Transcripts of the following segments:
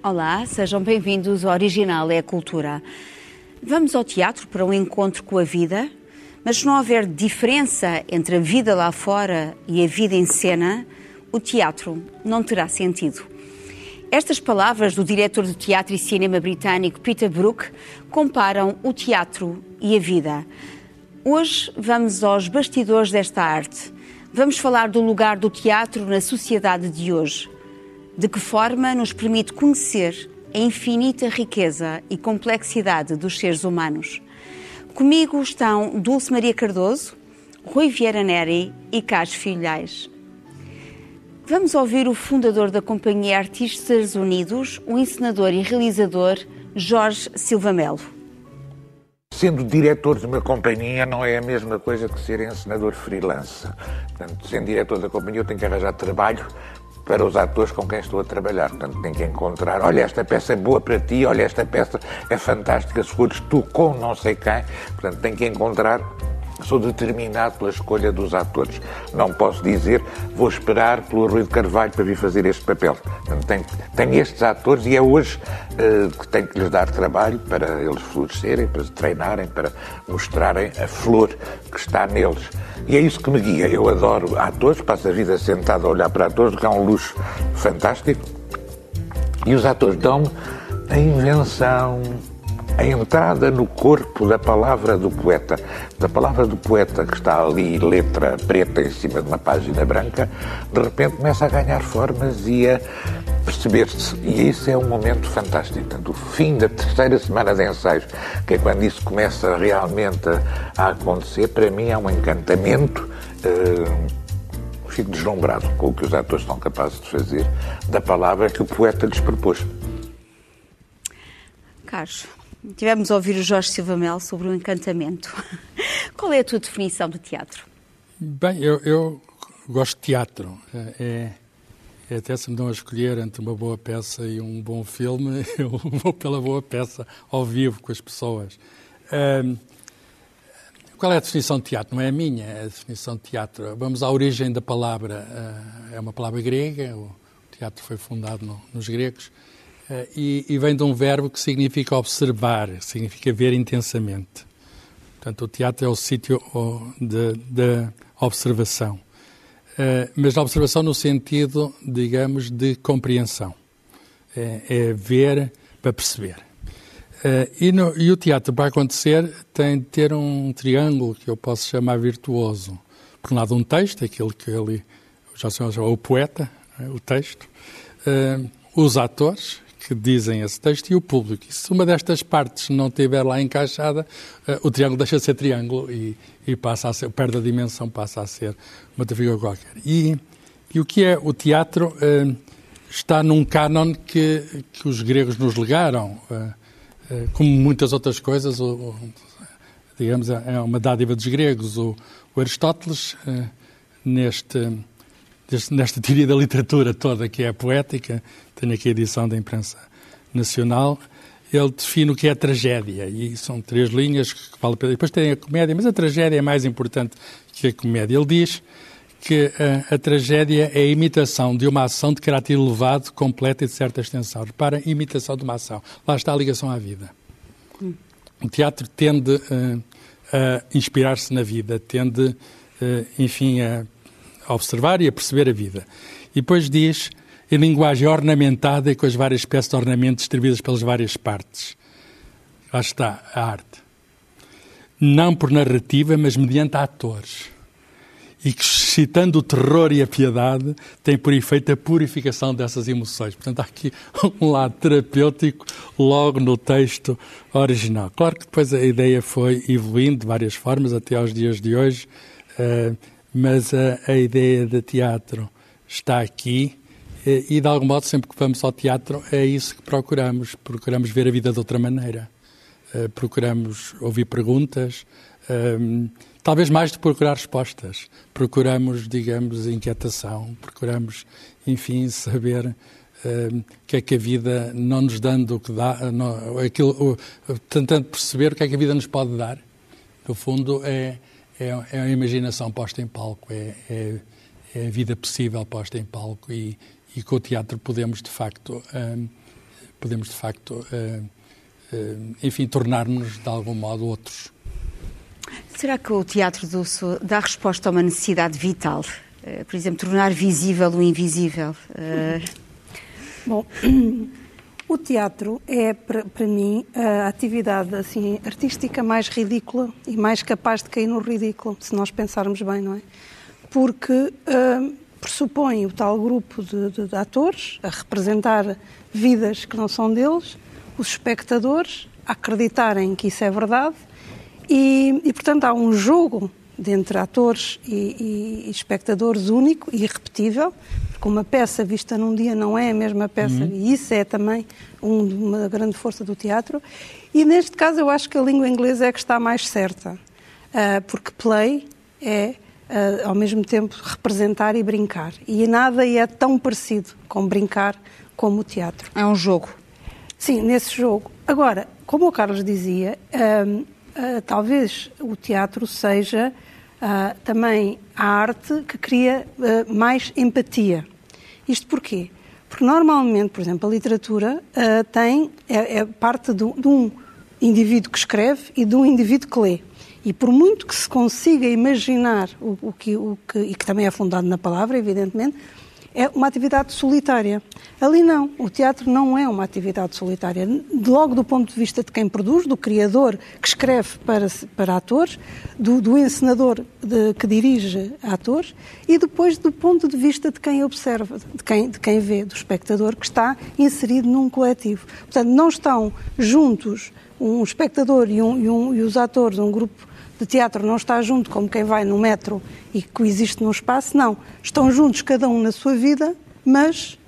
Olá, sejam bem-vindos ao Original é a Cultura. Vamos ao teatro para um encontro com a vida, mas se não houver diferença entre a vida lá fora e a vida em cena, o teatro não terá sentido. Estas palavras do diretor de teatro e cinema britânico Peter Brook comparam o teatro e a vida. Hoje vamos aos bastidores desta arte. Vamos falar do lugar do teatro na sociedade de hoje. De que forma nos permite conhecer a infinita riqueza e complexidade dos seres humanos. Comigo estão Dulce Maria Cardoso, Rui Vieira Neri e Carlos Filhais. Vamos ouvir o fundador da Companhia Artistas Unidos, o encenador e realizador Jorge Silva Melo. Sendo diretor de uma companhia não é a mesma coisa que ser encenador freelance. Portanto, sendo diretor da companhia eu tenho que arranjar trabalho para os atores com quem estou a trabalhar. Portanto, tenho que encontrar, olha, esta peça é boa para ti, olha, esta peça é fantástica, se fores tu com não sei quem. Portanto, tenho que encontrar Sou determinado pela escolha dos atores. Não posso dizer, vou esperar pelo Rui de Carvalho para vir fazer este papel. tenho, tenho estes atores e é hoje uh, que tenho que lhes dar trabalho para eles florescerem, para treinarem, para mostrarem a flor que está neles. E é isso que me guia. Eu adoro atores, passo a vida sentado a olhar para atores, que é um luxo fantástico. E os atores dão-me a invenção, a entrada no corpo da palavra do poeta, da palavra do poeta que está ali, letra preta em cima de uma página branca, de repente começa a ganhar formas e a perceber-se. E isso é um momento fantástico. Portanto, o fim da terceira semana de ensaios, que é quando isso começa realmente a, a acontecer, para mim é um encantamento. Uh, fico deslumbrado com o que os atores são capazes de fazer da palavra que o poeta lhes propôs. Carlos, Tivemos a ouvir o Jorge Silva Mel sobre o encantamento. Qual é a tua definição de teatro? Bem, eu, eu gosto de teatro. É, é, até se me dão a escolher entre uma boa peça e um bom filme, eu vou pela boa peça, ao vivo, com as pessoas. Qual é a definição de teatro? Não é a minha, é a definição de teatro. Vamos à origem da palavra. Uh, é uma palavra grega, o teatro foi fundado no, nos gregos. Uh, e, e, vem de um verbo que significa observar, significa ver intensamente. Portanto, o teatro é o sítio da observação. Uh, mas a observação no sentido, digamos, de compreensão. É, é ver para perceber. Uh, e, no, e, o teatro, para acontecer, tem de ter um triângulo que eu posso chamar virtuoso. Por um lado, um texto, aquilo que ele já se chama o poeta, é, o texto, uh, os atores, que dizem esse texto e o público. E se uma destas partes não estiver lá encaixada, uh, o triângulo deixa de ser triângulo e, e, passa a ser, perde a dimensão, passa a ser uma figura qualquer. E, e, o que é o teatro uh, está num cânon que, que os gregos nos legaram, uh, como muitas outras coisas, digamos, é uma dádiva dos gregos. O Aristóteles, neste nesta teoria da literatura toda, que é a poética, tenho aqui a edição da imprensa nacional, ele define o que é a tragédia, e são três linhas que vale a pena. Depois tem a comédia, mas a tragédia é mais importante que a comédia. Ele diz que a, a, tragédia é a imitação de uma ação de caráter elevado, completa e de certa extensão. Repara, imitação de uma ação. Lá está a ligação à vida. O teatro tende uh, a inspirar-se na vida, tende, uh, enfim, a a observar e a perceber a vida. E depois diz em linguagem ornamentada e com as várias peças de ornamento distribuídas pelas várias partes. Lá está a arte. Não por narrativa, mas mediante atores. E que, citando o terror e a piedade, tem por efeito a purificação dessas emoções. Portanto, há aqui um lado terapêutico logo no texto original. Claro que depois a ideia foi evoluindo de várias formas até aos dias de hoje. Uh, mas a, a ideia de teatro está aqui e, de algum modo, sempre que vamos ao teatro, é isso que procuramos. Procuramos ver a vida de outra maneira. Uh, procuramos ouvir perguntas, uh, talvez mais de procurar respostas. Procuramos, digamos, inquietação, procuramos, enfim, saber uh, que é que a vida, não nos dando o que dá, não, aquilo, tentando perceber o que é que a vida nos pode dar. No fundo, é é, é a imaginação posta em palco, é, é, é, a vida possível posta em palco e, e com o teatro podemos, de facto, um, podemos de facto, enfim, tornar-nos de algum modo outros. Será que o teatro do, dá resposta a uma necessidade vital? Por exemplo, tornar visível o invisível? Bom, o teatro é, para, mim, a atividade assim, artística mais ridícula e mais capaz de cair no ridículo, se nós pensarmos bem, não é? Porque uh, pressupõe o tal grupo de, de, de, atores a representar vidas que não são deles, os espectadores a acreditarem que isso é verdade e, e portanto, há um jogo de entre atores e, e, espectadores único e irrepetível, porque uma peça vista num dia não é a mesma peça, uhum. e isso é também um, uma grande força do teatro. E neste caso eu acho que a língua inglesa é que está mais certa, uh, porque play é, uh, ao mesmo tempo, representar e brincar. E nada é tão parecido com brincar como o teatro. É um jogo. Sim, nesse jogo. Agora, como o Carlos dizia, uh, talvez o teatro seja uh, também a arte que cria uh, mais empatia. Isto porquê? Porque normalmente, por exemplo, a literatura tem, é, é parte de, de um indivíduo que escreve e de um indivíduo que lê. E por muito que se consiga imaginar o, o, que, o que, e que também é fundado na palavra, evidentemente, é uma atividade solitária. Ali não, o teatro não é uma atividade solitária. Logo do ponto de vista de quem produz, do criador que escreve para, para atores, do, do encenador de, que dirige atores e depois do ponto de vista de quem observa, de quem, de quem vê, do espectador que está inserido num coletivo. Portanto, não estão juntos um espectador e, um, e, um, e os atores, um grupo de teatro não está junto como quem vai no metro e coexiste num espaço, não. Estão juntos, cada um na sua vida, mas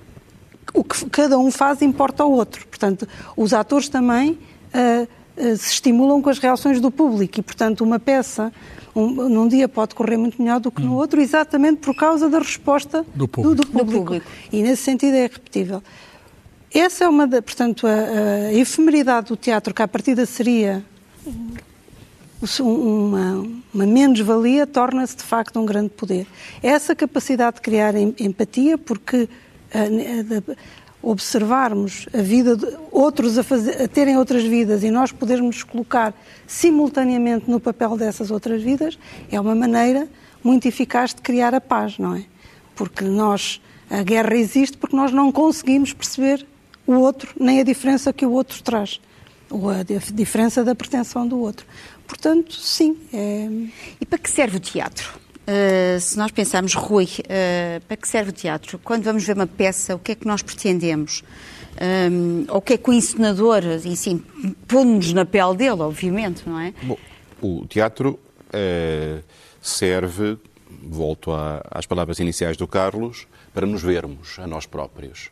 o que cada um faz importa ao outro. Portanto, os atores também uh, uh, se estimulam com as reações do público e, portanto, uma peça um, num dia pode correr muito melhor do que no hum. outro, exatamente por causa da resposta do público. Do, do público. Do público. E nesse sentido é repetível. Essa é uma, da, portanto, a, a efemeridade do teatro, que à partida seria uma, uma menos-valia torna-se de facto um grande poder. Essa capacidade de criar empatia, porque uh, observarmos a vida de outros a, fazer, a terem outras vidas e nós podermos nos colocar simultaneamente no papel dessas outras vidas, é uma maneira muito eficaz de criar a paz, não é? Porque nós, a guerra existe porque nós não conseguimos perceber o outro, nem a diferença que o outro traz, ou a diferença da pretensão do outro. Portanto, sim. É... E para que serve o teatro? Uh, se nós pensarmos, Rui, uh, para que serve o teatro? Quando vamos ver uma peça, o que é que nós pretendemos? Um, ou o que é que o encenador, e sim, põe-nos na pele dele, obviamente, não é? Bom, o teatro uh, serve, volto a, às palavras iniciais do Carlos, para nos vermos a nós próprios.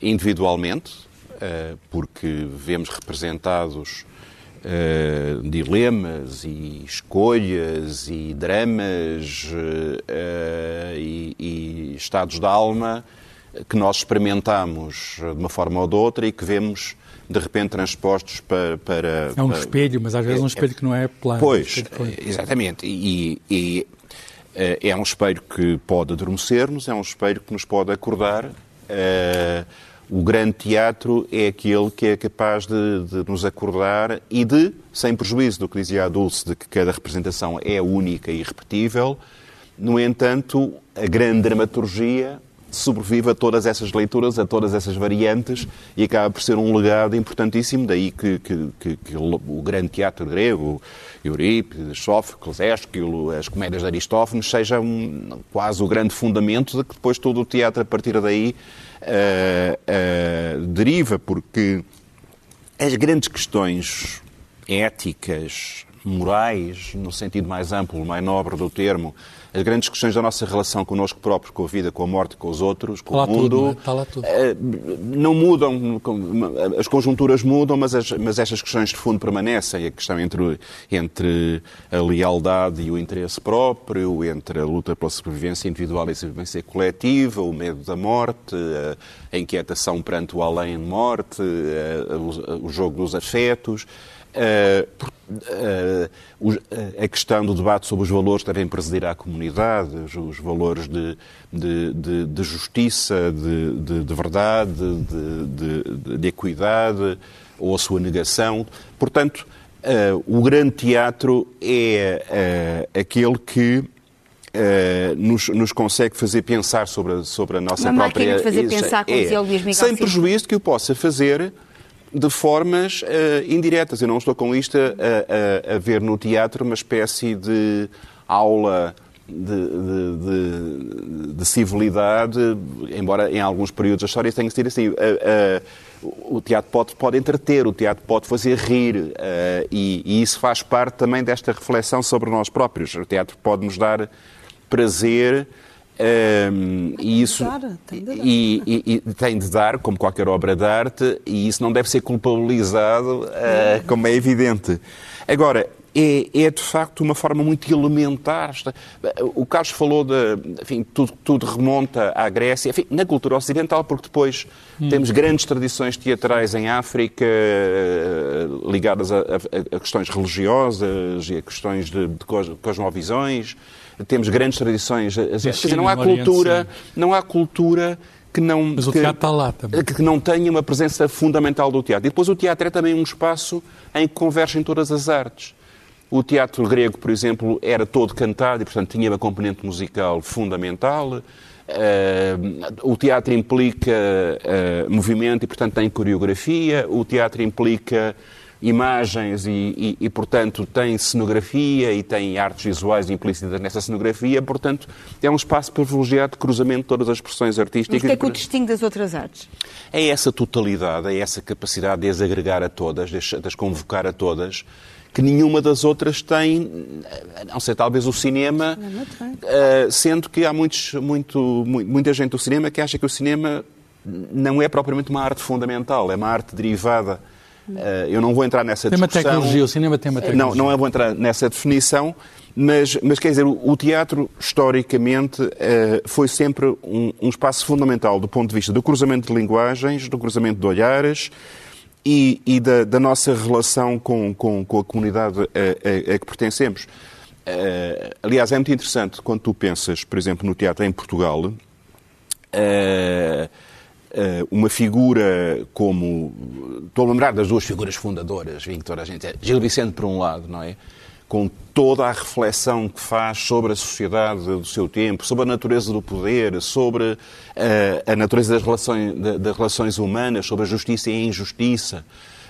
individualmente, porque vemos representados uh, dilemas e escolhas e dramas uh, e, e, estados da alma que nós experimentamos de uma forma ou de outra e que vemos de repente transpostos para. para é um para, espelho, mas às vezes é um espelho que não é plano. Pois, exatamente. E, e, é um espelho que pode adormecer-nos, é um espelho que nos pode acordar. Uh, o grande teatro é aquele que é capaz de, de, nos acordar e de, sem prejuízo do que dizia a Dulce, de que cada representação é única e irrepetível, no entanto, a grande dramaturgia sobrevive a todas essas leituras, a todas essas variantes e acaba por ser um legado importantíssimo. Daí que, que, que, que o grande teatro grego, Eurípides, Sófocles, Ésquilo, as comédias de Aristófanes, seja um, quase o grande fundamento de que depois todo o teatro a partir daí uh, deriva, porque as grandes questões éticas, morais, no sentido mais amplo, mais nobre do termo, as grandes questões da nossa relação connosco próprio, com a vida, com a morte, com os outros, com o mundo, tudo, não, é? tudo. Eh, não mudam, as conjunturas mudam, mas, as, mas estas questões de fundo permanecem. A questão entre, entre a lealdade e o interesse próprio, entre a luta pela sobrevivência individual e a sobrevivência coletiva, o medo da morte, a inquietação perante o além-morte, o jogo dos afetos. Uh, uh, a questão do debate sobre os valores que devem presidir à comunidade, os, valores de, de, de, de justiça, de, verdade, de, equidade ou a sua negação. Portanto, o grande teatro é aquele que Uh, nos, nos, consegue fazer pensar sobre a, sobre a nossa Uma própria... Uma máquina de fazer pensar, como é, dizia o Luís Miguel Sem prejuízo de que o possa fazer de formas uh, indiretas. Eu não estou com isto a, a, a, ver no teatro uma espécie de aula de, de, de, de, civilidade, embora em alguns períodos da história tenha sido assim. Uh, o teatro pode, pode entreter, o teatro pode fazer rir, e, e isso faz parte também desta reflexão sobre nós próprios. O teatro pode nos dar prazer um, e isso tem de, e, e, e, tem de dar, como qualquer obra de arte, e isso não deve ser culpabilizado, uh, como é evidente. Agora, é, é, de facto uma forma muito elementar. O Carlos falou de. Enfim, tudo, tudo remonta à Grécia, enfim, na cultura ocidental, porque depois hum. temos grandes tradições teatrais em África eh, ligadas a, a, a questões religiosas e a questões de, de cosmovisões temos grandes tradições asiáticas. Não há cultura, não há cultura que não, Mas o que, teatro está lá também. que não tenha uma presença fundamental do teatro. E depois o teatro é também um espaço em que convergem todas as artes. O teatro grego, por exemplo, era todo cantado e, portanto, tinha uma componente musical fundamental. Uh, o teatro implica uh, movimento e, portanto, tem coreografia. O teatro implica imagens e, e, e, portanto, tem cenografia e tem artes visuais implícitas nessa cenografia, portanto, é um espaço privilegiado de cruzamento de todas as expressões artísticas. Mas o que é que o distingue das outras artes? É essa totalidade, é essa capacidade de as agregar a todas, de as convocar a todas, que nenhuma das outras tem, a não ser talvez o cinema, uh, sendo que há muitos, muito, muita gente do cinema que acha que o cinema não é propriamente uma arte fundamental, é uma arte derivada eh, eu não vou entrar nessa tem discussão. Tem uma tecnologia, o cinema tem uma tecnologia. Não, não vou entrar nessa definição, mas, mas quer dizer, o, teatro, historicamente, eh, foi sempre um, um, espaço fundamental do ponto de vista do cruzamento de linguagens, do cruzamento de olhares e, e da, da, nossa relação com, com, com a comunidade a, a, a que pertencemos. Uh, aliás, é muito interessante quando tu pensas, por exemplo, no teatro em Portugal, uh, eh, uma figura como. Estou a lembrar das duas figuras fundadoras, vim toda a gente. É Gil Vicente, por um lado, não é? Com toda a reflexão que faz sobre a sociedade do seu tempo, sobre a natureza do poder, sobre uh, a natureza das relações, das relações humanas, sobre a justiça e a injustiça.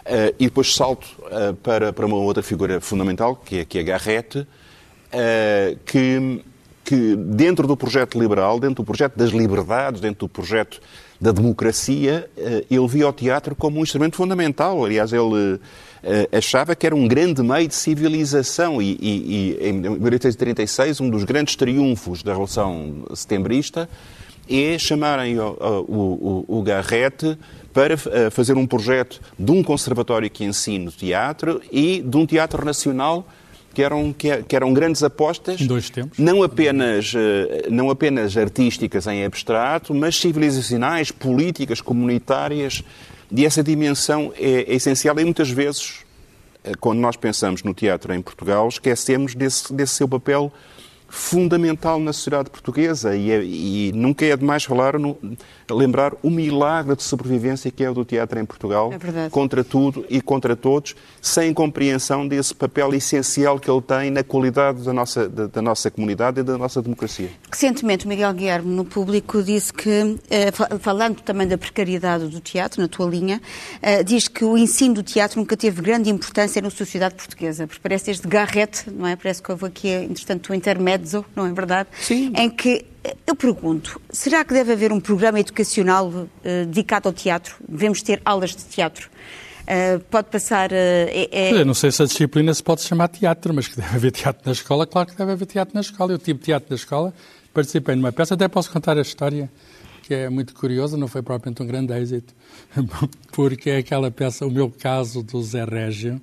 Uh, e depois salto uh, para, para uma outra figura fundamental, que é, que é Garrett, que, que dentro do projeto liberal, dentro do projeto das liberdades, dentro do projeto da democracia, ele via o teatro como um instrumento fundamental. Aliás, ele achava que era um grande meio de civilização e, e, e em 1836 um dos grandes triunfos da Revolução Setembrista é chamarem o, o, o, o Garrett para eh, fazer um projeto de um conservatório que ensine teatro e de um teatro nacional que eram, que, eram grandes apostas, não apenas, eh, não apenas artísticas em abstrato, mas civilizacionais, políticas, comunitárias, e essa dimensão é, é essencial e muitas vezes, eh, quando nós pensamos no teatro em Portugal, esquecemos desse, desse seu papel fundamental na sociedade portuguesa e, é, e nunca é demais falar no, lembrar o milagre de sobrevivência que é o do teatro em Portugal, é contra tudo e contra todos, sem compreensão desse papel essencial que ele tem na qualidade da nossa, da, da nossa comunidade e da nossa democracia. Recentemente, Miguel Guilherme, no público, disse que, eh, falando também da precariedade do teatro, na tua linha, eh, diz que o ensino do teatro nunca teve grande importância na sociedade portuguesa, porque parece desde Garrett, não é? Parece que houve aqui, entretanto, o não é verdade? Sim. Em que eu pergunto, será que deve haver um programa educacional uh, dedicado ao teatro? Devemos ter aulas de teatro? Uh, pode passar. Uh, é, é... não sei se a disciplina se pode chamar teatro, mas que deve haver teatro na escola, claro que deve haver teatro na escola. Eu tive teatro na escola, participei numa peça, até posso contar a história, que é muito curiosa, não foi propriamente um grande êxito, porque é aquela peça, o meu caso do Zé Régio,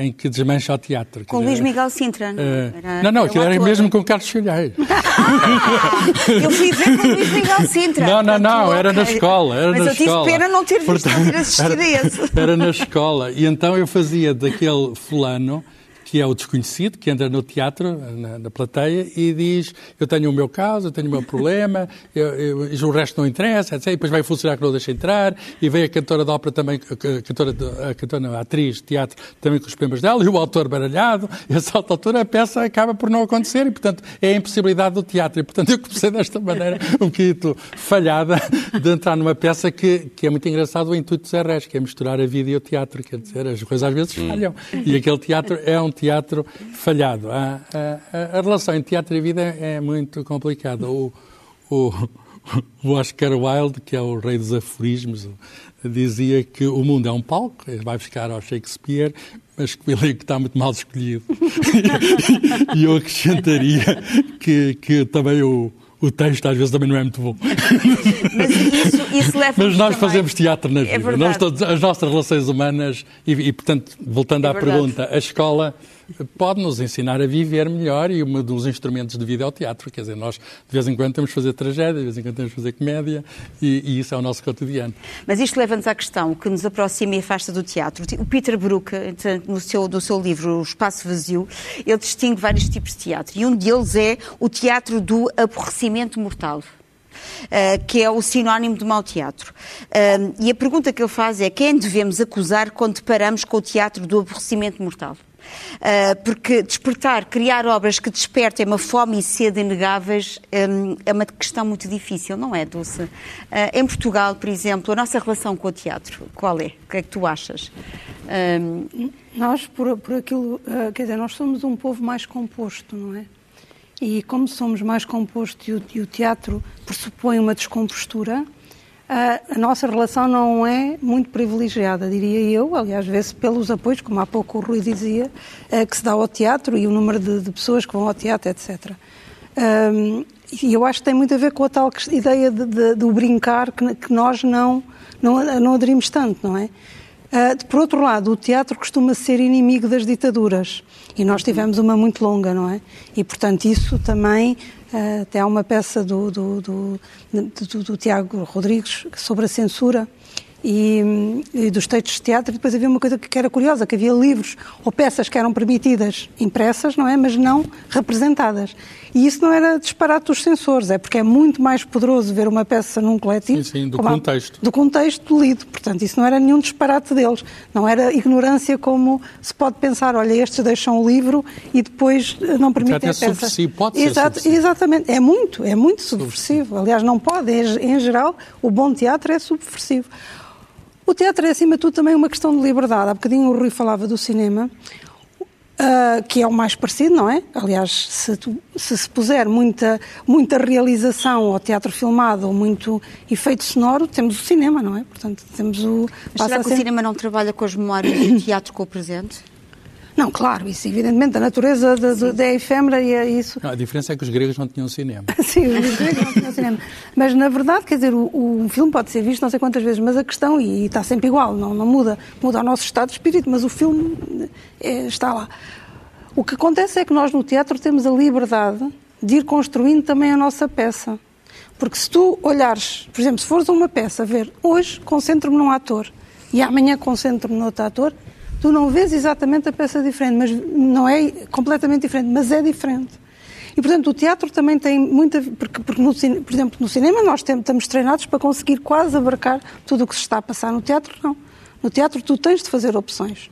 em que desmancha o teatro. Com Luís Miguel Sintra, não é? Era, não, não, aquilo era, era mesmo com Carlos Filheiro. eu fui ver com Luís Miguel Sintra. Não, não, não, era na escola. Era Mas na eu tive escola. pena não ter visto, Portanto, não ter assistido era, a esse. Era na escola. E então eu fazia daquele fulano que é o desconhecido, que entra no teatro, na, na, plateia, e diz: Eu tenho o meu caso, eu tenho o meu problema, eu, eu, o resto não interessa, etc. E depois vai funcionar que não deixa entrar, e vem a cantora de ópera também, a cantora, a, cantora não, a atriz de teatro também com os problemas dela, e o autor baralhado, e a certa altura a peça acaba por não acontecer, e portanto é a impossibilidade do teatro. E portanto eu comecei desta maneira, um bocadinho falhada, de entrar numa peça que, que é muito engraçado o intuito de Zé Reis, que é misturar a vida e o teatro, quer dizer, as coisas às vezes falham. E aquele teatro é um teatro falhado. A, a, a, relação entre teatro e vida é muito complicada. O, o, o, Oscar Wilde, que é o rei dos aforismos, dizia que o mundo é um palco, vai buscar ao Shakespeare, mas que o elenco está muito mal escolhido. e eu acrescentaria que, que também o, o texto às vezes também não é muito bom. Mas, isso, isso Mas nós também. fazemos teatro na vida. É nós todos, as nossas relações humanas, e, e portanto, voltando é à verdade. pergunta, a escola pode nos ensinar a viver melhor e um dos instrumentos de vida é o teatro. Quer dizer, nós de vez em quando temos que fazer tragédia, de vez em quando temos que fazer comédia e, e isso é o nosso cotidiano. Mas isto leva-nos à questão que nos aproxima e afasta do teatro. O Peter Brook, no seu, seu livro O Espaço Vazio, ele distingue vários tipos de teatro e um deles é o teatro do aborrecimento mortal. Uh, que é o sinónimo de mau teatro. Uh, e a pergunta que ele faz é quem devemos acusar quando deparamos com o teatro do aborrecimento mortal? Uh, porque despertar, criar obras que despertem uma fome e sede inegáveis um, é uma questão muito difícil, não é, Dulce? Uh, em Portugal, por exemplo, a nossa relação com o teatro, qual é? O que é que tu achas? Um... Nós, por, por aquilo, uh, quer dizer, nós somos um povo mais composto, não é? E como somos mais composto e o, e o teatro pressupõe uma descompostura, a nossa relação não é muito privilegiada, diria eu, aliás, vê-se pelos apoios, como há pouco o Rui dizia, que se dá ao teatro e o número de, de pessoas que vão ao teatro, etc. Um, e eu acho que tem muito a ver com a tal ideia de, de, do brincar que, que nós não, não, não aderimos tanto, não é? Uh, por outro lado, o teatro costuma ser inimigo das ditaduras e nós tivemos uma muito longa, não é? E, portanto, isso também até há uma peça do, do, do, do, Tiago Rodrigues sobre a censura e, e, dos textos de teatro. E depois havia uma coisa que era curiosa, que havia livros ou peças que eram permitidas impressas, não é? Mas não representadas. E isso não era disparate dos censores, é porque é muito mais poderoso ver uma peça num coletivo... Sim, sim, do contexto. A, do contexto lido. Portanto, isso não era nenhum disparate deles. Não era ignorância como se pode pensar, olha, estes deixam o livro e depois não permitem a peça. É subversivo, pode Exato, ser subversivo. Exatamente, é muito, é muito subversivo. Aliás, não pode, em, em geral, o bom teatro é subversivo. O teatro é, acima de tudo, também uma questão de liberdade. Há bocadinho o Rui falava do cinema, uh, que é o mais parecido, não é? Aliás, se, tu, se se puser muita, muita realização ao teatro filmado ou muito efeito sonoro, temos o cinema, não é? Portanto, temos o... Mas será que o cinema não trabalha com as memórias e o teatro com o presente? Não, claro, isso evidentemente, a natureza da, da efêmera e é isso. Não, a diferença é que os gregos não tinham cinema. Sim, os gregos não tinham cinema. Mas, na verdade, quer dizer, o, o, filme pode ser visto não sei quantas vezes, mas a questão, e, e está sempre igual, não, não muda, muda o nosso estado de espírito, mas o filme é, está lá. O que acontece é que nós no teatro temos a liberdade de ir construindo também a nossa peça. Porque se tu olhares, por exemplo, se fores a uma peça ver, hoje concentro-me num ator e amanhã concentro-me no outro ator, tu não vês exatamente a peça diferente, mas não é completamente diferente, mas é diferente. E, portanto, o teatro também tem muita. Porque, porque no, por exemplo, no cinema nós temos, estamos treinados para conseguir quase abarcar tudo o que se está a passar. No teatro, não. No teatro, tu tens de fazer opções.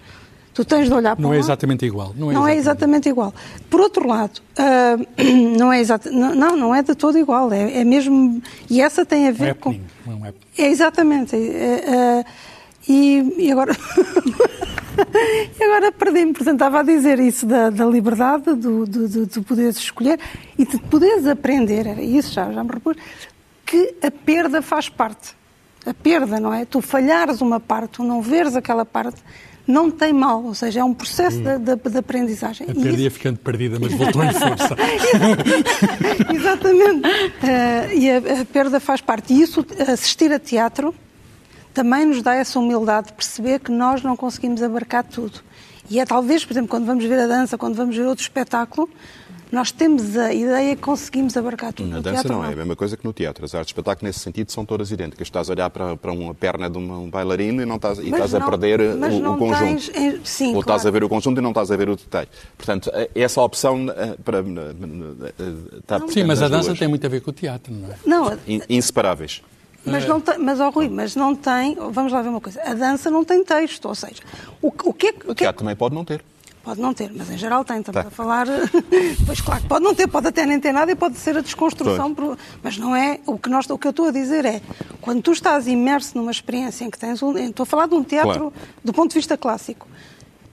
Tu tens de olhar para Não um é exatamente igual. Não é, Não é exatamente igual. Por outro lado, uh, não é não, não é de todo igual. É, é mesmo. E essa tem a Um ver com. happening, não é um. É exatamente. É, é, e, e agora. e agora perdi-me. Portanto, estava a dizer isso da, da liberdade, do, do, do, de poderes escolher e de poderes aprender. Era isso, já, já me repus. Que a perda faz parte. A perda, não é? Tu falhares uma parte, tu não veres aquela parte, não tem mal. Ou seja, é um processo de, de, aprendizagem. A perda isso- ia ficando perdida, mas voltou em força. Exatamente. Eh, e a, a perda faz parte. E isso, assistir a teatro, também nos dá essa humildade de perceber que nós não conseguimos abarcar tudo. E é talvez, por exemplo, quando vamos ver a dança, quando vamos ver outro espetáculo, nós temos a ideia que conseguimos abarcar tudo. Na dança teatro, não é a mesma coisa que no teatro. As artes de espetáculo, nesse sentido, são todas idênticas. Estás a olhar para, para uma perna de uma- um bailarino e, não estás, e Mas estás a não- perder mas o, não o conjunto. tens, eh, sim, Ou estás claro. a ver o conjunto e não estás a ver o detalhe. Portanto, eh, essa opção eh, para, eh, está Sim, mas a dança duas. tem muito a ver com o teatro, não é? Não, In- Inseparáveis. Mas não tem, mas, ó, Rui, mas não tem, vamos lá ver uma coisa, a dança não tem texto, ou seja, o, que- o que é que... O é teatro também pode não ter. Pode não ter, mas em geral tem. Estamos Tá. a falar. pois claro, que pode não ter, pode até nem ter nada e pode ser a desconstrução. por- Mas não é. O que, nós, o que eu estou a dizer é quando tu estás imerso numa experiência em que tens um. Estou a falar de um teatro Claro. do ponto de vista clássico.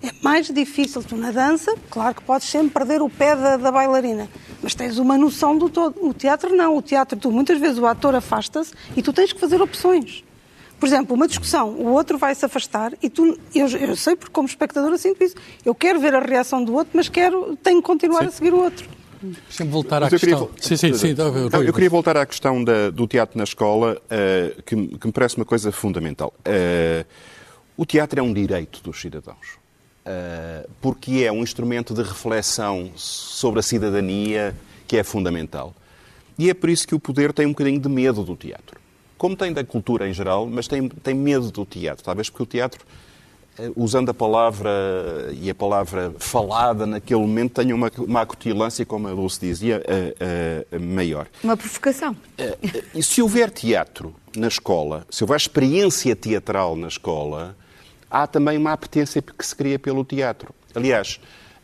É mais difícil tu na dança, claro que podes sempre perder o pé da, da bailarina, mas tens uma noção do todo. O teatro não, o teatro, tu muitas vezes o ator afasta-se e tu tens que fazer opções. Por exemplo, uma discussão, o outro vai se afastar e tu, eu, eu sei porque como espectadora sinto isso. Eu quero ver a reação do outro, mas quero, tenho que continuar Sim. a seguir o outro. Deixa-me voltar à eu queria questão. vol- Sim, sim, sim. está a ver, Não, eu queria voltar à questão da- do teatro na escola, eh, que, me- que me parece uma coisa fundamental. Eh, o teatro é um direito dos cidadãos, porque é um instrumento de reflexão sobre a cidadania que é fundamental. E é por isso que o poder tem um bocadinho de medo do teatro. Como tem da cultura em geral, mas tem, tem medo do teatro. Talvez porque o teatro eh, usando a palavra e a palavra falada naquele momento, tenha uma, uma acutilância, como a Dulce dizia, eh, eh, maior. Uma provocação. Eh, eh, E se houver teatro na escola, se houver experiência teatral na escola, há também uma apetência que se cria pelo teatro. Aliás,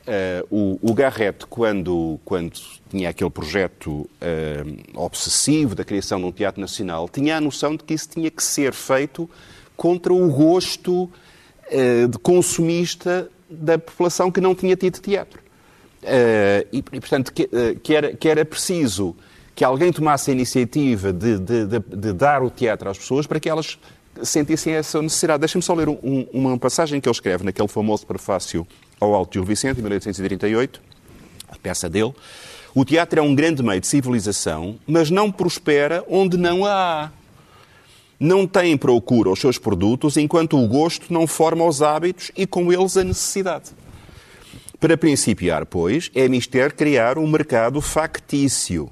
eh, o, o Garrett, quando, quando tinha aquele projeto eh, obsessivo da criação de um teatro nacional, tinha a noção de que isso tinha que ser feito contra o gosto eh, de consumista da população que não tinha tido teatro. E, e, portanto, que, que era, que era preciso que alguém tomasse a iniciativa de, de- de- de dar o teatro às pessoas para que elas sentissem essa necessidade. Deixa-me só ler um- uma passagem que ele escreve naquele famoso prefácio ao Alto Gil Vicente, em 1838, a peça dele. O teatro é um grande meio de civilização, mas não prospera onde não a há não tem procura os seus produtos enquanto o gosto não forma os hábitos e com eles a necessidade. Para principiar, pois, é mister criar um mercado factício.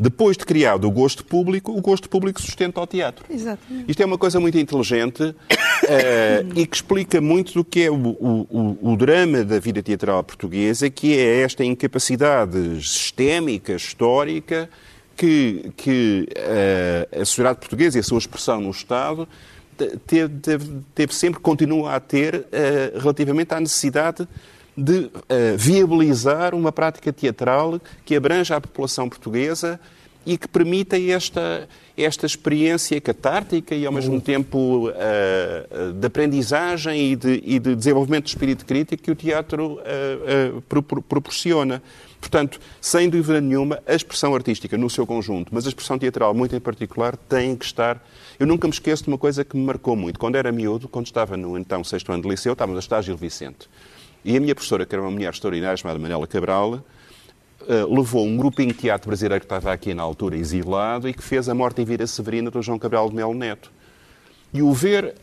Depois de criado o gosto público, o gosto público sustenta o teatro. Exatamente. Isto é uma coisa muito inteligente eh, e que explica muito do que é o, o- o- drama da vida teatral portuguesa, que é esta incapacidade sistémica, histórica, que, que eh, a sociedade portuguesa e a sua expressão no Estado te- teve, teve- teve sempre, continua a ter, eh, relativamente à necessidade de eh, viabilizar uma prática teatral que abranja a população portuguesa e que permita esta, esta experiência catártica e, ao mesmo tempo, eh, eh, de aprendizagem e de, e de desenvolvimento de espírito crítico que o teatro eh, eh, pro- pro- proporciona. Portanto, sem dúvida nenhuma, a expressão artística no seu conjunto, mas a expressão teatral muito em particular, tem que estar... Eu nunca me esqueço de uma coisa que me marcou muito. Quando era miúdo, quando estava no então sexto ano de liceu, estávamos a estar Gil Vicente. E a minha professora, que era uma mulher extraordinária, chamada Manela Cabral, eh, levou um grupinho de teatro brasileiro que estava aqui na altura exilado e que fez a Morte em Vira Severina do João Cabral de Melo Neto. E o ver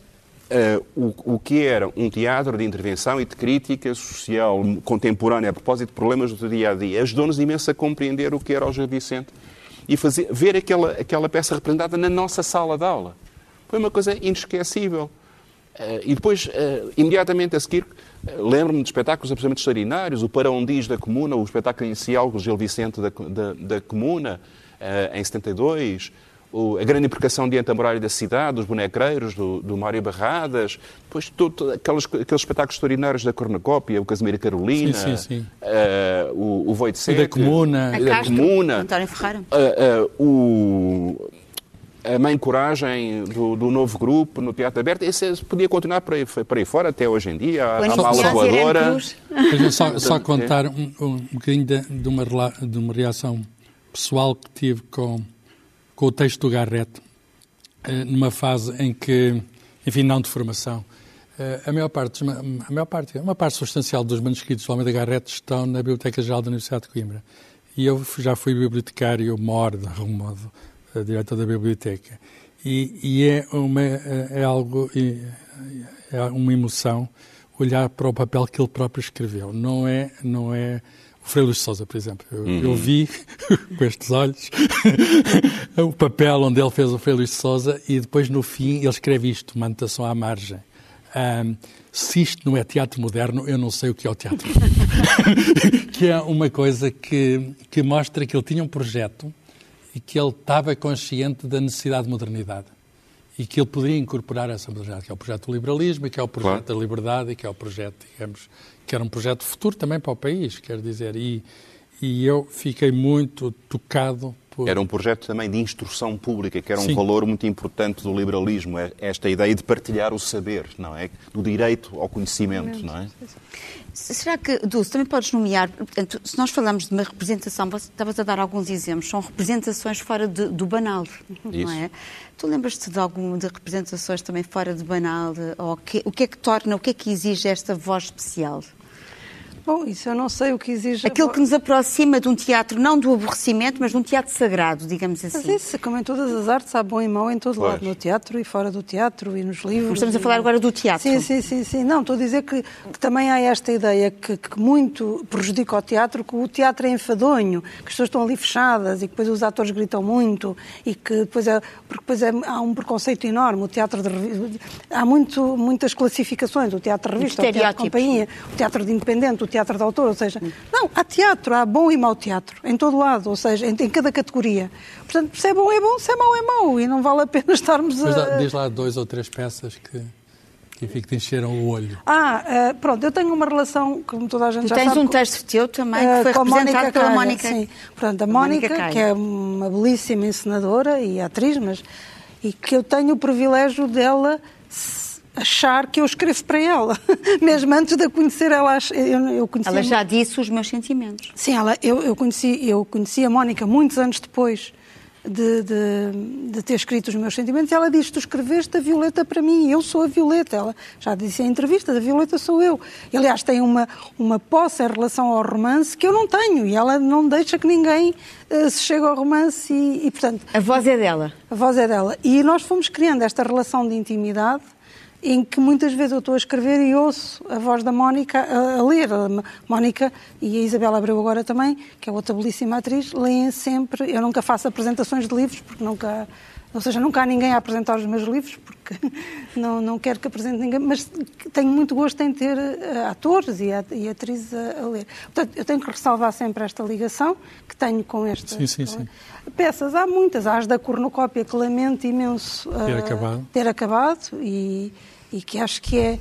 eh, o, o que era um teatro de intervenção e de crítica social contemporânea a propósito de problemas do dia a dia ajudou-nos imenso a compreender o que era o Gil Vicente e fazer, ver aquela, aquela peça representada na nossa sala de aula. Foi uma coisa inesquecível. Eh, e depois, imediatamente a seguir, lembro-me de espetáculos absolutamente extraordinários, o Paraondiz da Comuna, o espetáculo inicial com o Gil Vicente da, da, da Comuna, eh, em 72, o- a grande implicação de antamorário da cidade, os bonecreiros do, do Mário Barradas, depois todo, aqueles, aqueles espetáculos extraordinários da Cornucópia, o Casimiro Carolina, Sim, sim, sim. eh, o, o E da Comuna. A da Castro, Comuna, António Ferreira. ah, o, a Mãe Coragem do, do novo grupo no Teatro Aberto, esse podia continuar por aí, por aí fora até hoje em dia. A, Mala Voadora. Mas só, só Portanto, contar um, um bocadinho de, de uma, de uma reação pessoal que tive com, com o texto do Garrett, eh, numa fase em que, enfim, não de formação, eh, a maior parte, a maior parte, uma parte substancial dos manuscritos do Homem da Garrett estão na Biblioteca Geral da Universidade de Coimbra. E eu já fui bibliotecário, moro, de algum modo, diretor da biblioteca. E, e é, uma, é é algo, é uma emoção olhar para o papel que ele próprio escreveu. Não é, não é o Frei Luís Souza, por exemplo. Eu, uhum. eu vi com estes olhos o papel onde ele fez o Frei Luís Souza e depois no fim ele escreve isto, uma anotação à margem. Um, se isto não é teatro moderno, eu não sei o que é o teatro. que é uma coisa que, que mostra que ele tinha um projeto e que ele estava consciente da necessidade de modernidade e que ele poderia incorporar essa modernidade, que é o projeto do liberalismo, que é o projeto claro. da liberdade e que é o projeto, digamos, que era um projeto futuro também para o país, quer dizer, e, e eu fiquei muito tocado por... Era um projeto também de instrução pública, que era um Sim. valor muito importante do liberalismo, é esta ideia de partilhar o saber, não é? Do direito ao conhecimento, não é? Será que, Dulce, também podes nomear, portanto, se nós falamos de uma representação, você estavas a dar alguns exemplos, são representações fora de, do banal, Isso. não é? Tu lembras-te de alguma de representações também fora do banal? Ou que, o que é que torna, o que é que exige esta voz especial? Bom, isso eu não sei o que exige. Aquilo que nos aproxima de um teatro, não do aborrecimento, mas de um teatro sagrado, digamos assim. Mas isso, como em todas as artes, há bom e mau em todo pois. lado, no teatro e fora do teatro e nos livros. Mas estamos a falar agora do teatro. Sim, sim, sim. sim. Não, estou a dizer que, que também há esta ideia que, que, muito prejudica o teatro, que o teatro é enfadonho, que as pessoas estão ali fechadas e que depois os atores gritam muito e que depois, é, porque depois é, há um preconceito enorme. O teatro de, há muito, muitas classificações, o teatro de revista, o teatro de companhia, o teatro de independente, o teatro de autor, ou seja, não, há teatro, há bom e mau teatro, em todo lado, ou seja, em, em cada categoria. Portanto, se é bom é bom, se é mau é mau, e não vale a pena estarmos a... Mas diz lá dois ou três peças que... que te encheram o olho. Ah, uh, pronto, eu tenho uma relação, como toda a gente tu já tens sabe... tens um texto teu também que foi uh, representado pela Mónica. Sim, portanto, a Mónica, Mónica que é uma belíssima encenadora e atriz, mas e que eu tenho o privilégio dela achar que eu escrevo para ela, mesmo antes de a conhecer ela. Eu, eu ela já disse os meus sentimentos. Sim, ela, eu, eu, conheci, eu conheci a Mónica muitos anos depois de, de, de, ter escrito os meus sentimentos e ela disse, tu escreveste a Violeta para mim, eu sou a Violeta. Ela já disse em entrevista, a Violeta sou eu. E, aliás, tem uma, uma posse em relação ao romance que eu não tenho e ela não deixa que ninguém uh, se chegue ao romance e, e, portanto... A voz é dela. A voz é dela. E nós fomos criando esta relação de intimidade em que muitas vezes eu estou a escrever e ouço a voz da Mónica a, a ler. A Mónica e a Isabela Abreu agora também, que é outra belíssima atriz, leem sempre. Eu nunca faço apresentações de livros, porque nunca. Ou seja, nunca há ninguém a apresentar os meus livros, porque não, não quero que apresente ninguém, mas tenho muito gosto em ter uh, atores e, e atrizes a, a, ler. Portanto, eu tenho que ressalvar sempre esta ligação que tenho com estas sim, sim, sim. peças. Há muitas, há as da cornucópia que lamento imenso uh, ter acabado, ter acabado e, e que acho que é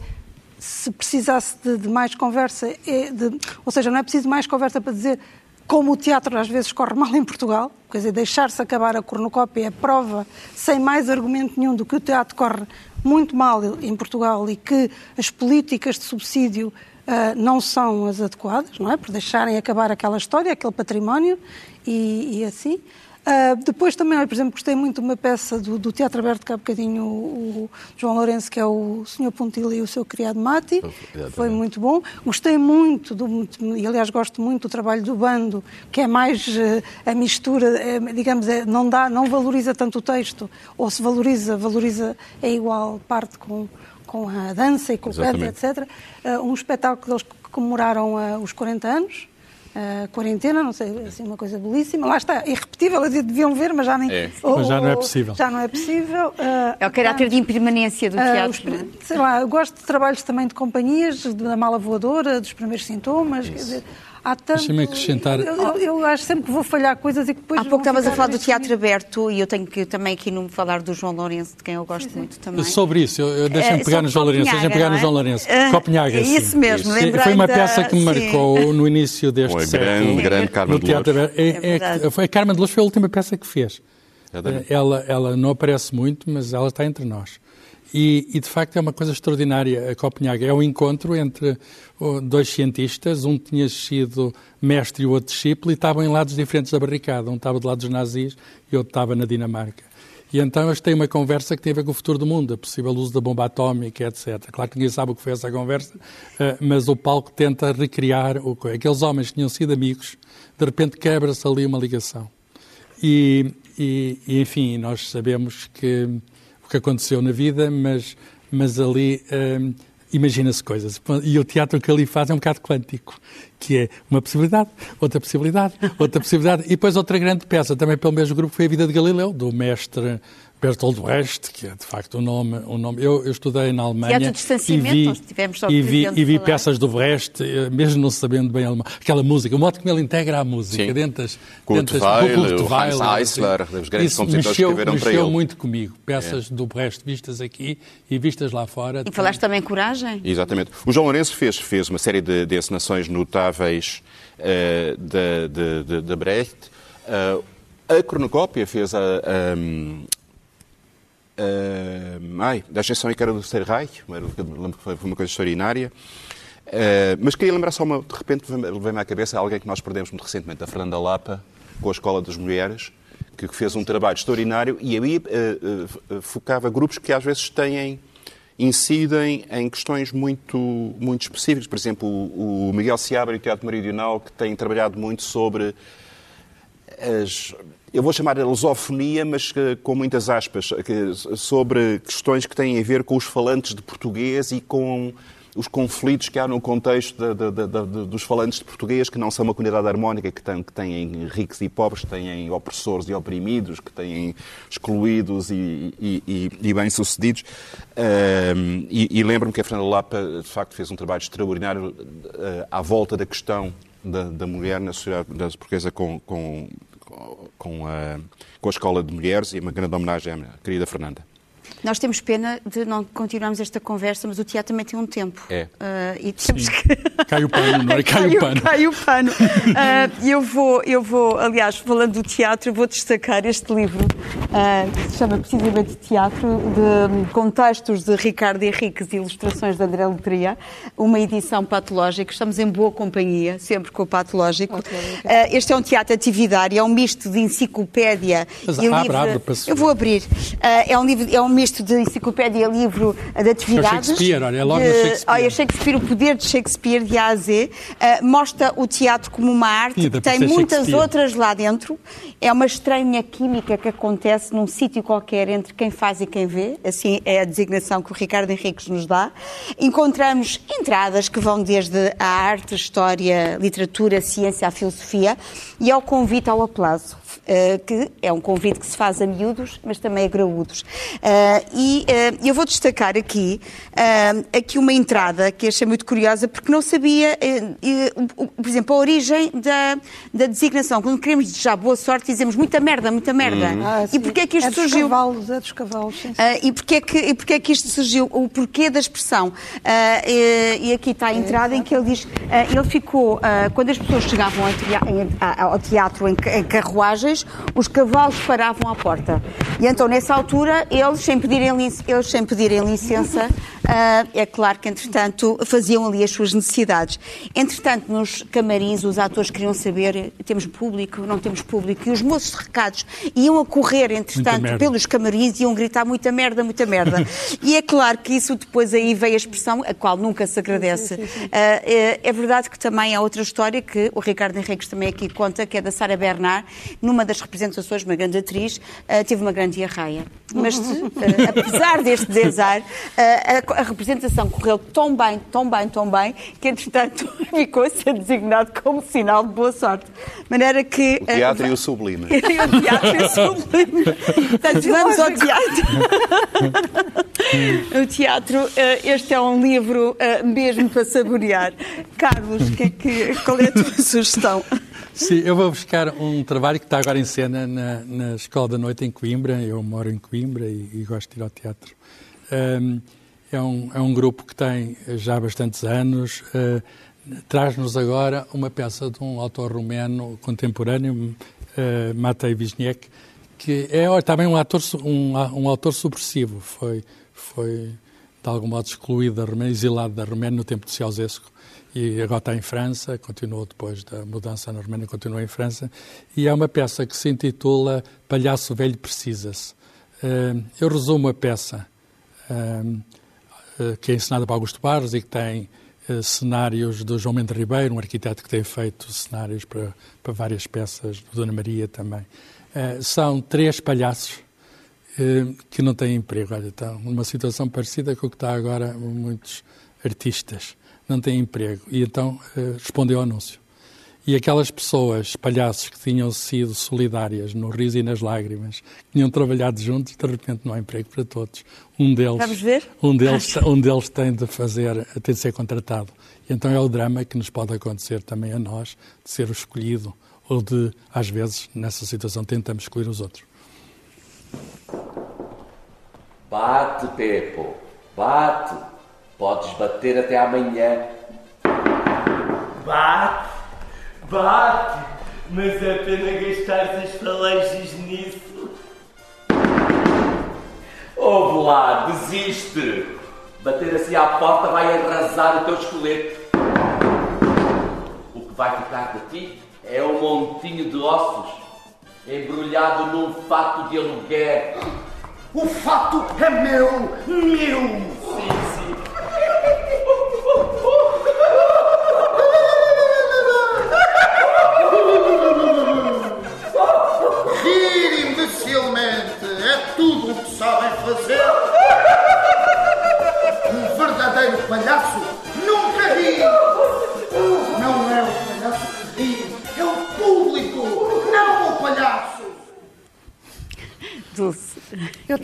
se precisasse de, de mais conversa, é de, ou seja, não é preciso mais conversa para dizer como o teatro às vezes corre mal em Portugal, quer dizer, deixar-se acabar a cornucópia é prova, sem mais argumento nenhum, do que o teatro corre muito mal em Portugal e que as políticas de subsídio uh, não são as adequadas, não é? Por deixarem acabar aquela história, aquele património e, e assim. Uh, depois também, por exemplo, gostei muito de uma peça do, do Teatro Aberto, que há bocadinho o, o, João Lourenço, que é o Sr. Pontilha e o seu criado Mati. Foi muito bom. Gostei muito, do, e aliás gosto muito do trabalho do bando, que é mais uh, a mistura, é, digamos, é, não, dá, não valoriza tanto o texto, ou se valoriza, valoriza é igual parte com, com a dança e com o canto, etc. Uh, um espetáculo que eles comemoraram os 40 anos uh, quarentena, não sei, assim, uma coisa belíssima. Lá está, irrepetível, deviam ver, mas já nem. É. Ou, mas já não é possível. Já não é possível. Uh, é o caráter de impermanência do teatro. Uh, os, sei lá, eu gosto de trabalhos também de companhias, da mala voadora, dos primeiros sintomas. Isso. Quer dizer, há tanto... Deixa-me acrescentar... Eu, eu, eu, acho sempre que vou falhar coisas e que depois... Há pouco estavas a falar do teatro aberto e eu tenho que também aqui não falar do João Lourenço, de quem eu gosto sim, sim. muito também. Sobre isso, eu, eu deixa-me é, pegar no João Lourenço, deixa-me pegar no João Lourenço. Copenhaga, sim. Isso mesmo, isso. Foi uma peça que me marcou no início deste Foi século. Grande, grande Carmen de Lourdes. É, é, foi a Carmen de Lourdes foi a última peça que fez. Ela, ela não aparece muito, mas ela está entre nós. E, e, de facto é uma coisa extraordinária a Copenhague. É um encontro entre dois cientistas, um tinha sido mestre e o outro discípulo, e estavam em lados diferentes da barricada. Um estava do lado dos nazis e outro estava na Dinamarca. E então eles têm uma conversa que tem a ver com o futuro do mundo, a possível uso da bomba atómica, etc. Claro que ninguém sabe o que foi essa conversa, eh, mas o palco tenta recriar o que aqueles homens que tinham sido amigos, de repente quebra-se ali uma ligação. E, e, e, enfim, nós sabemos que o que aconteceu na vida, mas, mas ali um, imagina-se coisas. E o teatro que ali faz é um bocado quântico, que é uma possibilidade, outra possibilidade, outra possibilidade, e depois outra grande peça, também pelo mesmo grupo, foi a Vida de Galileu, do mestre Bertolt Brecht, que é de facto o um nome. Um nome. Eu, eu, estudei na Alemanha e vi, e vi, e vi peças do Brecht, eh, mesmo não sabendo bem alemão. Aquela música, o modo como ele integra a música, Sim. dentro das... Kurt Weill, o Hans Eisler, grandes Isso compositores mexeu, que escreveram para mexeu ele. muito comigo. Peças do Brecht vistas aqui e vistas lá fora. E falaste também coragem? Exatamente. O João Lourenço fez, fez uma série de, de encenações notáveis uh, de, de, de, de Brecht. Uh, a Cronocópia fez a, a, Uh, ai, da exceção que era do Terceiro Reich, lembro que foi uma coisa extraordinária. Uh, mas queria lembrar só uma, de repente levei-me à cabeça alguém que nós perdemos muito recentemente, a Fernanda Lapa, com a Escola das Mulheres, que fez um trabalho extraordinário e aí uh, focava grupos que às vezes têm, incidem em questões muito, muito específicas. Por exemplo, o, o Miguel Seabra e o Teatro Meridional, que têm trabalhado muito sobre as, eu vou chamar a lusofonia, mas com muitas aspas, sobre questões que têm a ver com os falantes de português e com os conflitos que há no contexto de, de, de, dos falantes de português, que não são uma comunidade harmónica, que, que têm ricos e pobres, que têm opressores e oprimidos, que têm excluídos e, e, e bem-sucedidos. Um, e, e lembro-me que a Fernanda Lapa, de facto, fez um trabalho extraordinário uh, à volta da questão da, da mulher na sociedade portuguesa com, com com a, com a Escola de Mulheres e uma grande homenagem à querida Fernanda. Nós temos pena de não continuarmos esta conversa, mas o teatro também tem um tempo. É. Uh, e temos Sim. que... Cai o pano, não é? Cai, cai o pano. Cai o pano. Uh, eu, vou, eu vou, aliás, falando do teatro, vou destacar este livro, uh, que se chama precisamente Teatro, de contextos de Ricardo Henriques e ilustrações de André Letria, uma edição patológica. Estamos em boa companhia, sempre com o patológico. este é um teatro atividário, é um misto de enciclopédia Mas e abre, livro. abre eu vou abrir. é um livro, é um misto de enciclopédia livro de atividades. Shakespeare, olha, é logo de, no Shakespeare. Olha, Shakespeare, o poder de Shakespeare de A a Z, uh, mostra o teatro como uma arte que tem muitas outras lá dentro. É uma estranha química que acontece num sítio qualquer entre quem faz e quem vê. Assim é a designação que o Ricardo Henriques nos dá. Encontramos entradas que vão desde a arte, história, literatura, ciência, à filosofia e ao convite ao aplauso. Uh, que é um convite que se faz a miúdos, mas também a graúdos. Uh, e uh, eu vou destacar aqui, aqui uma entrada que achei muito curiosa, porque não sabia, por exemplo, a origem da, da designação. Quando queremos desejar boa sorte, dizemos muita merda, muita merda. Ah, e porquê é que isto é dos surgiu? Cavalos, é dos cavalos, sim. e, porquê é que, e porquê é que isto surgiu? O porquê da expressão? E, e, aqui está a entrada em que ele diz, ele ficou, quando as pessoas chegavam ao teatro em, em os cavalos paravam à porta. E então, nessa altura, eles, sem pedirem, eles, sem pedirem licença, uh, é claro que, entretanto, faziam ali as suas necessidades. Entretanto, nos camarins, os atores queriam saber, temos público, não temos público, e os moços de recados iam a correr, entretanto, pelos camarins, iam gritar muita merda, muita merda. e é claro que isso depois aí veio a expressão, a qual nunca se agradece. Uh, é, é, verdade que também há outra história que o Ricardo Henriques também aqui conta, que é da Sara Bernard, numa das representações, uma grande atriz, uh, teve uma grande diarreia. Mas, uh, apesar deste desar, uh, a, a, representação correu tão bem, tão bem, tão bem, que, entretanto, ficou a ser designado como sinal de boa sorte. Maneira que... O teatro e o sublime. o teatro e o sublime. Portanto, vamos ao teatro. o teatro, este é um livro mesmo para saborear. Carlos, que é que, qual é a tua sugestão? Sim, eu vou buscar um trabalho que está agora em cena na, na Escola da Noite em Coimbra. Eu moro em Coimbra e, e gosto de ir ao teatro. Um, é, um, é um grupo que tem já bastantes anos. Uh, Traz-nos agora uma peça de um autor romeno contemporâneo, uh, Matei Wisniewski, que é também um, ator, um, um autor subversivo. Foi, foi, de algum modo, excluído da Romênia, exilado da Romênia no tempo de Ceausescu e agora está em França, continuou depois da mudança na Romênia, continuou em França, e é uma peça que se intitula Palhaço Velho Precisa-se. Eu resumo a peça, que é ensinada por Augusto Barros e que tem cenários do João Mendes Ribeiro, um arquiteto que tem feito cenários para, para várias peças, do Dona Maria também. São três palhaços que não têm emprego. Olha, estão numa situação parecida com o que está agora muitos artistas, não têm emprego. E então uh, respondeu ao anúncio. E aquelas pessoas, palhaços que tinham sido solidárias no riso e nas lágrimas, que tinham trabalhado juntos, de repente não há emprego para todos. Um deles, Vamos ver? Um deles, um deles tem de fazer, tem de ser contratado. E então é o drama que nos pode acontecer também a nós, de ser o escolhido, ou de, às vezes, nessa situação, tentamos escolher os outros. Bate, Pepo, bate. Podes bater até amanhã. Bate, bate, mas é pena gastar as falanges nisso. Ouve lá, desiste. Bater assim à porta vai arrasar o teu esqueleto. O que vai ficar de ti é um montinho de ossos embrulhado num fato de aluguer. O fato é meu, meu.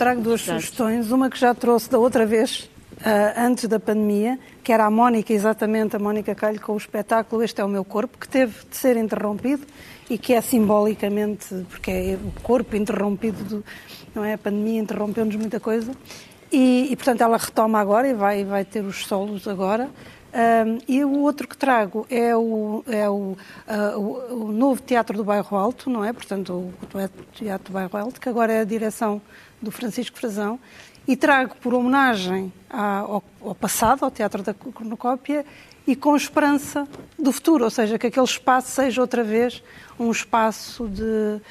Trago duas sugestões, uma que já trouxe da outra vez, uh, antes da pandemia, que era a Mónica, exatamente a Mónica Calho, com o espetáculo Este é o Meu Corpo, que teve de ser interrompido e que é simbolicamente, porque é o corpo interrompido, do, não é? A pandemia interrompeu-nos muita coisa. E, e, portanto, ela retoma agora e vai, vai ter os solos agora. Um, e o outro que trago é, o, é o, uh, o, o, novo Teatro do Bairro Alto, não é? Portanto, o, o Teatro do Bairro Alto, que agora é a direção do Francisco Frazão. E trago por homenagem ao, passado, ao Teatro da Cornucópia, e com esperança do futuro, ou seja, que aquele espaço seja outra vez um espaço de,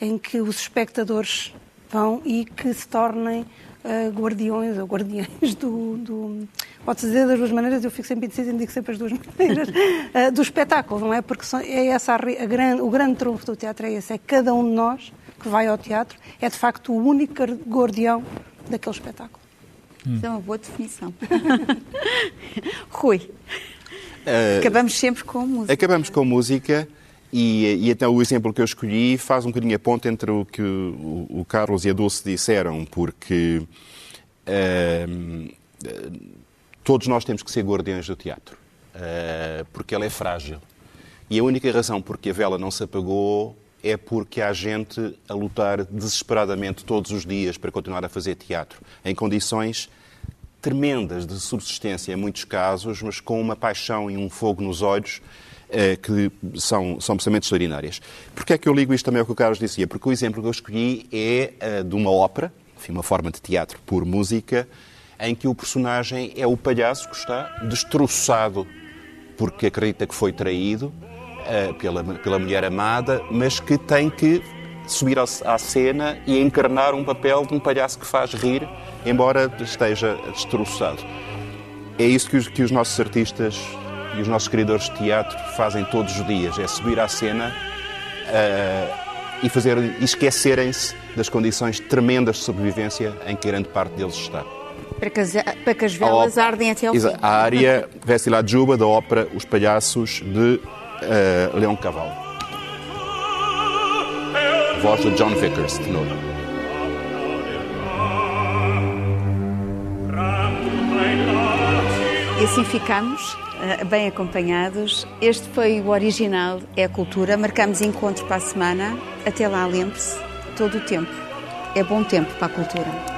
em que os espectadores vão e que se tornem uh, guardiões ou guardiães do, do pode-se dizer das duas maneiras, eu fico sempre indecisa e digo sempre as duas maneiras, uh, do espetáculo, não é? Porque é essa a, a o grande trunfo do teatro é esse, é cada um de nós que vai ao teatro é de facto o único guardião daquele espetáculo. Isso é uma boa definição. Rui, uh, acabamos sempre com música. Acabamos com música. E, e então o exemplo que eu escolhi faz um bocadinho a ponta entre o que o, o Carlos e a Dulce disseram, porque uh, todos nós temos que ser guardiões do teatro, uh, porque ela é frágil. E a única razão porque a vela não se apagou é porque há gente a lutar desesperadamente todos os dias para continuar a fazer teatro, em condições tremendas de subsistência, em muitos casos, mas com uma paixão e um fogo nos olhos eh, que são, são absolutamente extraordinárias. Porquê é que eu ligo isto também ao que o Carlos dizia? Porque o exemplo que eu escolhi é eh, de uma ópera, enfim, uma forma de teatro por música, em que o personagem é o palhaço que está destroçado porque acredita que foi traído uh, pela, pela mulher amada, mas que tem que subir à cena e encarnar um papel de um palhaço que faz rir, embora esteja destroçado. É isso que os, que os nossos artistas e os nossos criadores de teatro fazem todos os dias, é subir à cena uh, e, fazer, esquecerem-se das condições tremendas de sobrevivência em que grande parte deles está. Para que as, para que as velas op... ardem até ao fim. A área Vestila Juba da ópera Os Palhaços de uh, Leão Cavalo. Voz de John Vickers, tenor. E assim ficamos eh, bem acompanhados. Este foi o original, é a cultura. Marcamos encontro para a semana. Até lá, lembre-se, todo o tempo. É bom tempo para a cultura.